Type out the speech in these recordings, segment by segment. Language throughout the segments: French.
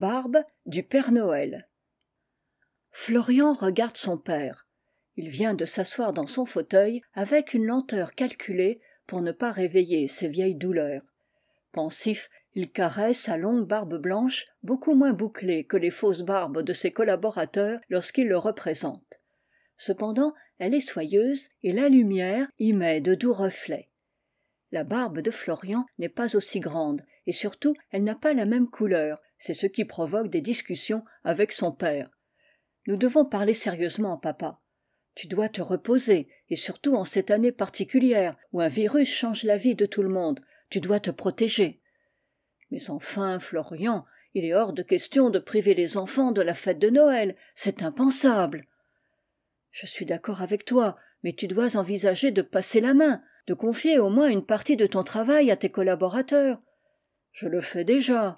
barbe du père noël. Florian regarde son père. Il vient de s'asseoir dans son fauteuil avec une lenteur calculée pour ne pas réveiller ses vieilles douleurs. Pensif il caresse sa longue barbe blanche beaucoup moins bouclée que les fausses barbes de ses collaborateurs lorsqu'ils le représentent cependant elle est soyeuse et la lumière y met de doux reflets la barbe de florian n'est pas aussi grande et surtout elle n'a pas la même couleur. C'est ce qui provoque des discussions avec son père. Nous devons parler sérieusement papa. Tu dois te reposer et surtout en cette année particulière où un virus change la vie de tout le monde. Tu dois te protéger. Mais enfin florian il est hors de question de priver les enfants de la fête de noël. C'est impensable. Je suis d'accord avec toi mais tu dois envisager de passer la main de confier au moins une partie de ton travail à tes collaborateurs. Je le fais déjà.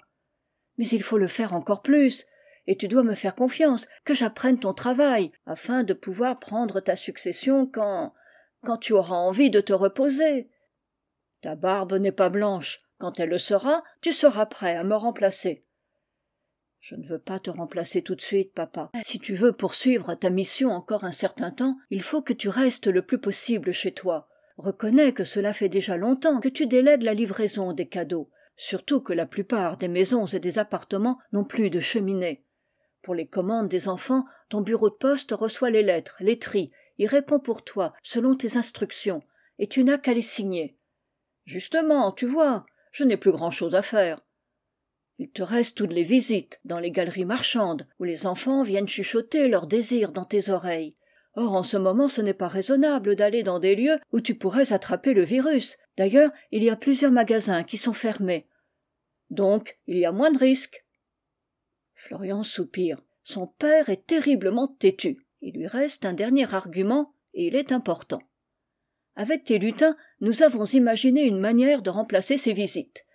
Mais il faut le faire encore plus. Et tu dois me faire confiance que j'apprenne ton travail afin de pouvoir prendre ta succession quand quand tu auras envie de te reposer. Ta barbe n'est pas blanche. Quand elle le sera tu seras prêt à me remplacer je ne veux pas te remplacer tout de suite papa. Si tu veux poursuivre ta mission encore un certain temps il faut que tu restes le plus possible chez toi. Reconnais que cela fait déjà longtemps que tu délègues la livraison des cadeaux surtout que la plupart des maisons et des appartements n'ont plus de cheminée. Pour les commandes des enfants ton bureau de poste reçoit les lettres les trie y répond pour toi selon tes instructions et tu n'as qu'à les signer. Justement tu vois je n'ai plus grand'chose à faire il te reste toutes les visites dans les galeries marchandes où les enfants viennent chuchoter leurs désirs dans tes oreilles. Or en ce moment ce n'est pas raisonnable d'aller dans des lieux où tu pourrais attraper le virus. D'ailleurs il y a plusieurs magasins qui sont fermés. Donc il y a moins de risques. Florian soupire. Son père est terriblement têtu. Il lui reste un dernier argument et il est important. Avec tes lutins nous avons imaginé une manière de remplacer ces visites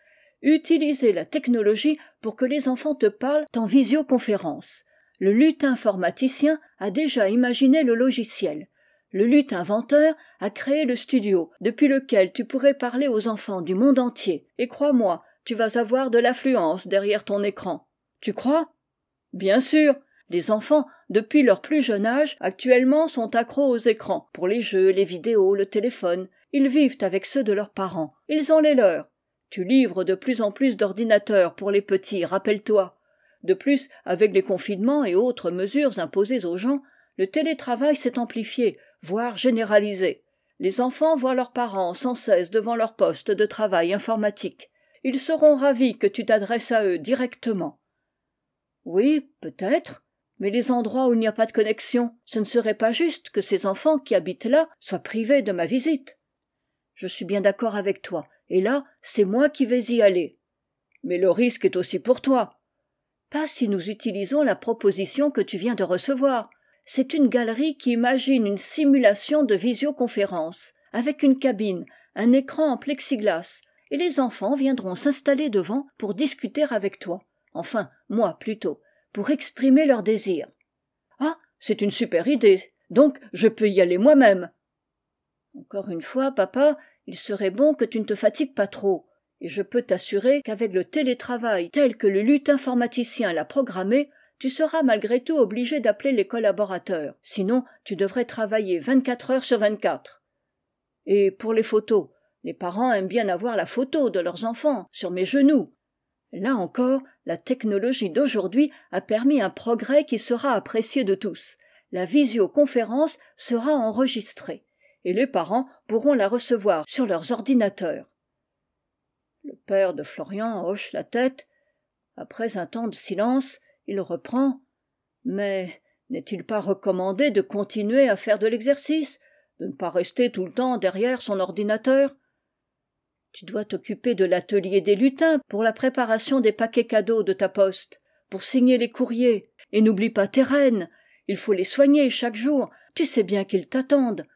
utiliser la technologie pour que les enfants te parlent en visioconférence. Le lutin informaticien a déjà imaginé le logiciel. Le lutin inventeur a créé le studio depuis lequel tu pourrais parler aux enfants du monde entier. Et crois-moi tu vas avoir de l'affluence derrière ton écran. Tu crois? Bien sûr. Les enfants depuis leur plus jeune âge actuellement sont accros aux écrans pour les jeux les vidéos le téléphone. Ils vivent avec ceux de leurs parents. Ils ont les leurs tu livres de plus en plus d'ordinateurs pour les petits rappelle-toi. De plus avec les confinements et autres mesures imposées aux gens le télétravail s'est amplifié voire généralisé. Les enfants voient leurs parents sans cesse devant leur poste de travail informatique. Ils seront ravis que tu t'adresses à eux directement. Oui peut-être mais les endroits où il n'y a pas de connexion ce ne serait pas juste que ces enfants qui habitent là soient privés de ma visite. Je suis bien d'accord avec toi et là c'est moi qui vais y aller. Mais le risque est aussi pour toi. Pas si nous utilisons la proposition que tu viens de recevoir. C'est une galerie qui imagine une simulation de visioconférence avec une cabine un écran en plexiglas et les enfants viendront s'installer devant pour discuter avec toi enfin moi plutôt pour exprimer leurs désirs. Ah c'est une super idée. Donc je peux y aller moi-même. Encore une fois papa il serait bon que tu ne te fatigues pas trop. Et je peux t'assurer qu'avec le télétravail tel que le lutin informaticien l'a programmé tu seras malgré tout obligé d'appeler les collaborateurs. Sinon tu devrais travailler vingt-quatre heures sur vingt-quatre. Et pour les photos les parents aiment bien avoir la photo de leurs enfants sur mes genoux. Là encore la technologie d'aujourd'hui a permis un progrès qui sera apprécié de tous. La visioconférence sera enregistrée et les parents pourront la recevoir sur leurs ordinateurs. Le père de florian hoche la tête. Après un temps de silence il reprend. Mais n'est-il pas recommandé de continuer à faire de l'exercice de ne pas rester tout le temps derrière son ordinateur? Tu dois t'occuper de l'atelier des lutins pour la préparation des paquets cadeaux de ta poste pour signer les courriers. Et n'oublie pas tes reines il faut les soigner chaque jour. Tu sais bien qu'ils t'attendent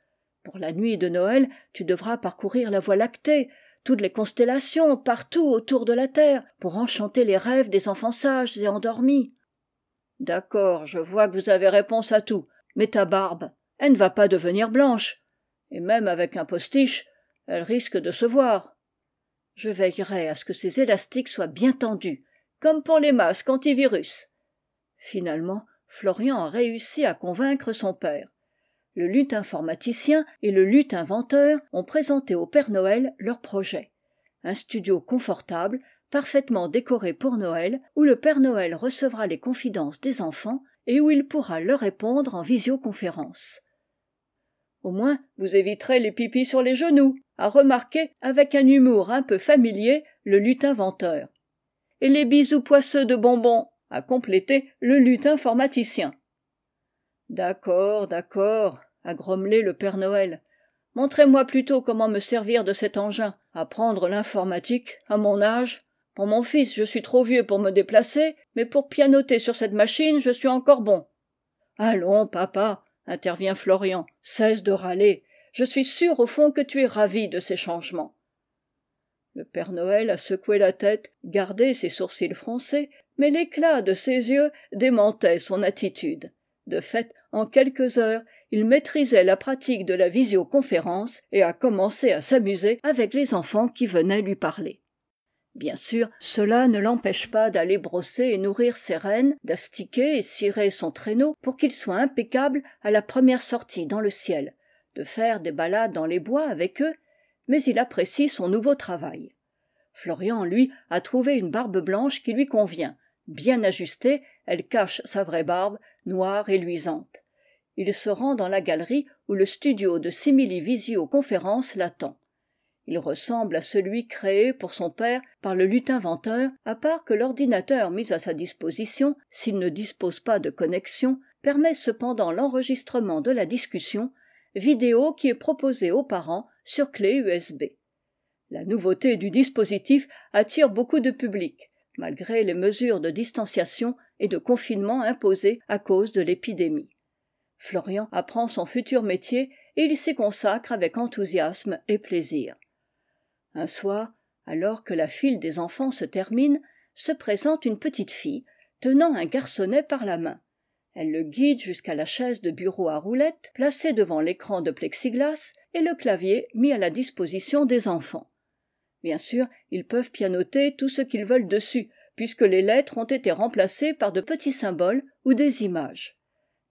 pour la nuit de noël tu devras parcourir la voie lactée toutes les constellations partout autour de la terre pour enchanter les rêves des enfants sages et endormis. D'accord je vois que vous avez réponse à tout. Mais ta barbe elle ne va pas devenir blanche. Et même avec un postiche elle risque de se voir. Je veillerai à ce que ces élastiques soient bien tendus comme pour les masques antivirus. Finalement florian a réussi à convaincre son père le luth informaticien et le luth inventeur ont présenté au père noël leur projet. Un studio confortable parfaitement décoré pour noël où le père noël recevra les confidences des enfants et où il pourra leur répondre en visioconférence. Au moins vous éviterez les pipis sur les genoux a remarqué avec un humour un peu familier le luth inventeur. Et les bisous poisseux de bonbons a complété le luth informaticien d'accord d'accord a grommelé le père noël. Montrez-moi plutôt comment me servir de cet engin apprendre l'informatique à mon âge. Pour mon fils je suis trop vieux pour me déplacer mais pour pianoter sur cette machine je suis encore bon. Allons papa intervient florian cesse de râler. Je suis sûr au fond que tu es ravi de ces changements. Le père noël a secoué la tête gardé ses sourcils froncés mais l'éclat de ses yeux démentait son attitude. De fait en quelques heures il maîtrisait la pratique de la visioconférence et a commencé à s'amuser avec les enfants qui venaient lui parler. Bien sûr cela ne l'empêche pas d'aller brosser et nourrir ses rennes d'astiquer et cirer son traîneau pour qu'il soit impeccable à la première sortie dans le ciel de faire des balades dans les bois avec eux mais il apprécie son nouveau travail. Florian lui a trouvé une barbe blanche qui lui convient. Bien ajustée elle cache sa vraie barbe noire et luisante il se rend dans la galerie où le studio de simili conférence l'attend. Il ressemble à celui créé pour son père par le luth inventeur à part que l'ordinateur mis à sa disposition s'il ne dispose pas de connexion permet cependant l'enregistrement de la discussion vidéo qui est proposée aux parents sur clé usb la nouveauté du dispositif attire beaucoup de public malgré les mesures de distanciation et de confinement imposées à cause de l'épidémie florian apprend son futur métier et il s'y consacre avec enthousiasme et plaisir. Un soir alors que la file des enfants se termine se présente une petite fille tenant un garçonnet par la main. Elle le guide jusqu'à la chaise de bureau à roulettes placée devant l'écran de plexiglas et le clavier mis à la disposition des enfants. Bien sûr ils peuvent pianoter tout ce qu'ils veulent dessus puisque les lettres ont été remplacées par de petits symboles ou des images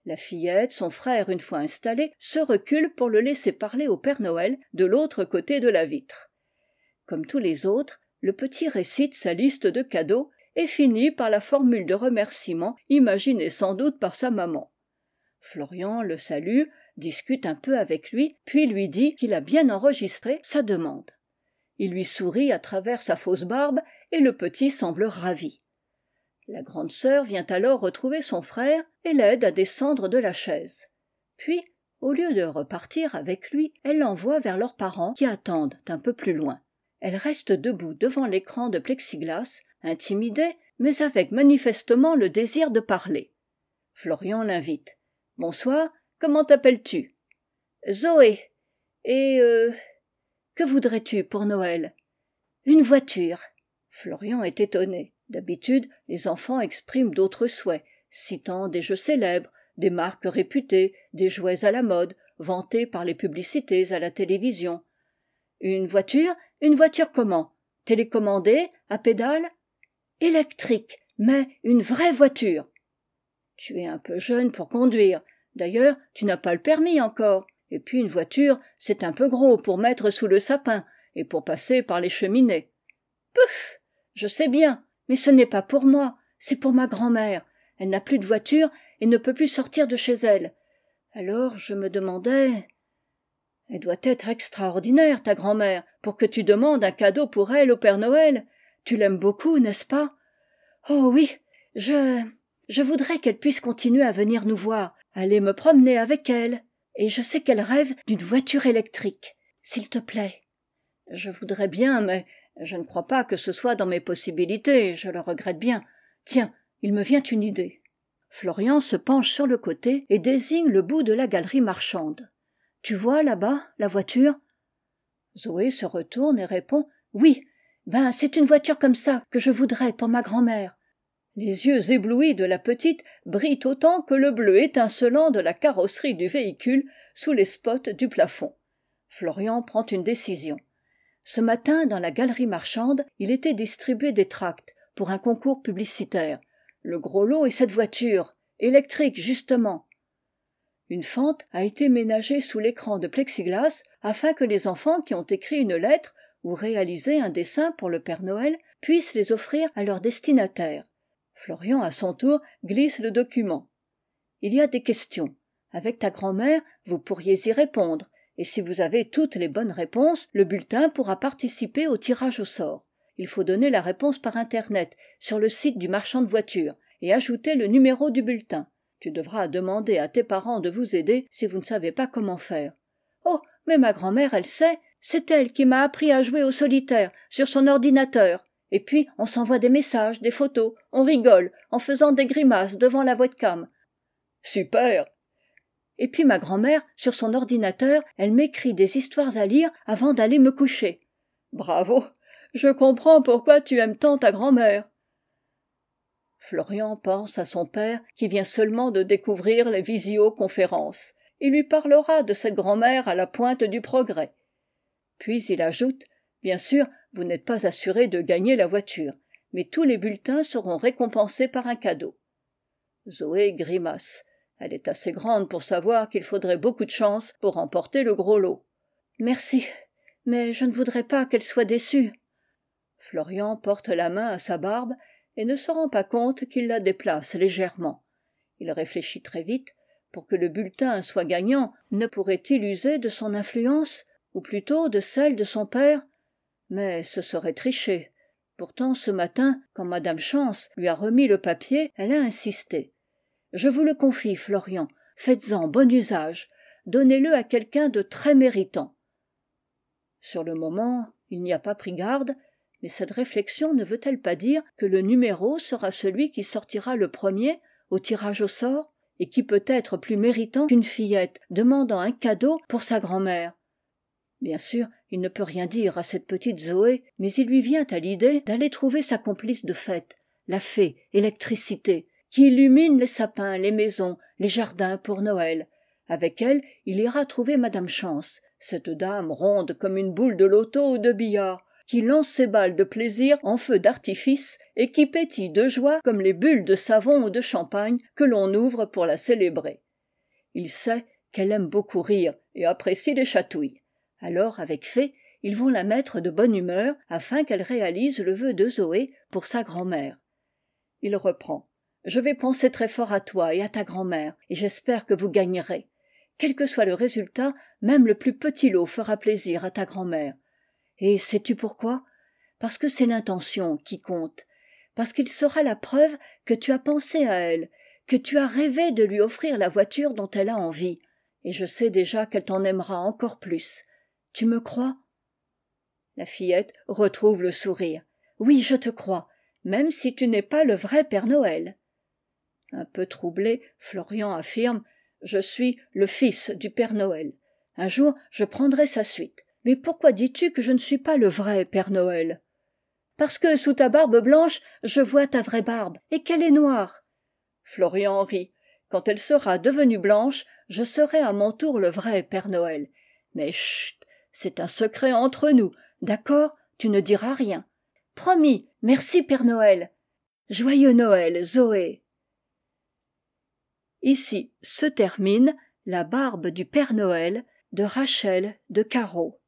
la fillette son frère une fois installés se reculent pour le laisser parler au père noël de l'autre côté de la vitre. Comme tous les autres le petit récite sa liste de cadeaux et finit par la formule de remerciement imaginée sans doute par sa maman. Florian le salue discute un peu avec lui puis lui dit qu'il a bien enregistré sa demande. Il lui sourit à travers sa fausse barbe et le petit semble ravi la grande sœur vient alors retrouver son frère et l'aide à descendre de la chaise. Puis au lieu de repartir avec lui elle l'envoie vers leurs parents qui attendent un peu plus loin. Elle reste debout devant l'écran de plexiglas intimidée mais avec manifestement le désir de parler. Florian l'invite bonsoir comment t'appelles-tu? Zoé. Et euh, que voudrais-tu pour noël? Une voiture. Florian est étonné d'habitude les enfants expriment d'autres souhaits citant des jeux célèbres des marques réputées des jouets à la mode vantés par les publicités à la télévision. Une voiture? Une voiture comment? Télécommandée? À pédales électrique mais une vraie voiture. Tu es un peu jeune pour conduire. D'ailleurs tu n'as pas le permis encore. Et puis une voiture c'est un peu gros pour mettre sous le sapin et pour passer par les cheminées. Pouf! Je sais bien mais ce n'est pas pour moi c'est pour ma grand'mère. Elle n'a plus de voiture et ne peut plus sortir de chez elle. Alors je me demandais elle doit être extraordinaire ta grand'mère pour que tu demandes un cadeau pour elle au père noël. Tu l'aimes beaucoup n'est-ce pas? Oh oui je je voudrais qu'elle puisse continuer à venir nous voir aller me promener avec elle. Et je sais qu'elle rêve d'une voiture électrique. S'il te plaît. Je voudrais bien mais je ne crois pas que ce soit dans mes possibilités je le regrette bien. Tiens il me vient une idée. Florian se penche sur le côté et désigne le bout de la galerie marchande. Tu vois là-bas la voiture? Zoé se retourne et répond oui. Ben c'est une voiture comme ça que je voudrais pour ma grand'mère les yeux éblouis de la petite brillent autant que le bleu étincelant de la carrosserie du véhicule sous les spots du plafond. Florian prend une décision ce matin dans la galerie marchande il était distribué des tracts pour un concours publicitaire. Le gros lot est cette voiture. Électrique justement. Une fente a été ménagée sous l'écran de plexiglas afin que les enfants qui ont écrit une lettre ou réalisé un dessin pour le père noël puissent les offrir à leur destinataire. Florian à son tour glisse le document il y a des questions. Avec ta grand'mère vous pourriez y répondre et si vous avez toutes les bonnes réponses le bulletin pourra participer au tirage au sort. Il faut donner la réponse par internet sur le site du marchand de voitures et ajouter le numéro du bulletin. Tu devras demander à tes parents de vous aider si vous ne savez pas comment faire. Oh mais ma grand'mère elle sait. C'est elle qui m'a appris à jouer au solitaire sur son ordinateur. Et puis on s'envoie des messages des photos. On rigole en faisant des grimaces devant la cam. Super et puis ma grand'mère sur son ordinateur elle m'écrit des histoires à lire avant d'aller me coucher. Bravo! Je comprends pourquoi tu aimes tant ta grand'mère. Florian pense à son père qui vient seulement de découvrir les visioconférences. Il lui parlera de cette grand'mère à la pointe du progrès. Puis il ajoute bien sûr vous n'êtes pas assuré de gagner la voiture mais tous les bulletins seront récompensés par un cadeau zoé grimace elle est assez grande pour savoir qu'il faudrait beaucoup de chance pour remporter le gros lot. Merci mais je ne voudrais pas qu'elle soit déçue. Florian porte la main à sa barbe et ne se rend pas compte qu'il la déplace légèrement. Il réfléchit très vite pour que le bulletin soit gagnant. Ne pourrait-il user de son influence ou plutôt de celle de son père? Mais ce serait tricher. Pourtant ce matin quand madame chance lui a remis le papier elle a insisté je vous le confie florian faites-en bon usage donnez-le à quelqu'un de très méritant. Sur le moment il n'y a pas pris garde mais cette réflexion ne veut-elle pas dire que le numéro sera celui qui sortira le premier au tirage au sort et qui peut être plus méritant qu'une fillette demandant un cadeau pour sa grand'mère? Bien sûr il ne peut rien dire à cette petite zoé mais il lui vient à l'idée d'aller trouver sa complice de fête la fée électricité qui illumine les sapins les maisons les jardins pour noël. Avec elle il ira trouver madame chance cette dame ronde comme une boule de loto ou de billard qui lance ses balles de plaisir en feu d'artifice et qui pétille de joie comme les bulles de savon ou de champagne que l'on ouvre pour la célébrer. Il sait qu'elle aime beaucoup rire et apprécie les chatouilles. Alors avec fée ils vont la mettre de bonne humeur afin qu'elle réalise le vœu de zoé pour sa grand'mère. Il reprend je vais penser très fort à toi et à ta grand'mère et j'espère que vous gagnerez. Quel que soit le résultat même le plus petit lot fera plaisir à ta grand'mère. Et sais-tu pourquoi? Parce que c'est l'intention qui compte parce qu'il sera la preuve que tu as pensé à elle que tu as rêvé de lui offrir la voiture dont elle a envie. Et je sais déjà qu'elle t'en aimera encore plus. Tu me crois? La fillette retrouve le sourire. Oui je te crois même si tu n'es pas le vrai père noël un peu troublé florian affirme je suis le fils du père noël. Un jour je prendrai sa suite. Mais pourquoi dis-tu que je ne suis pas le vrai père noël? Parce que sous ta barbe blanche je vois ta vraie barbe. Et qu'elle est noire. Florian rit. Quand elle sera devenue blanche je serai à mon tour le vrai père noël. Mais chut c'est un secret entre nous. D'accord? Tu ne diras rien. Promis. Merci père noël. Joyeux noël zoé ici se termine la barbe du père noël de rachel de carreau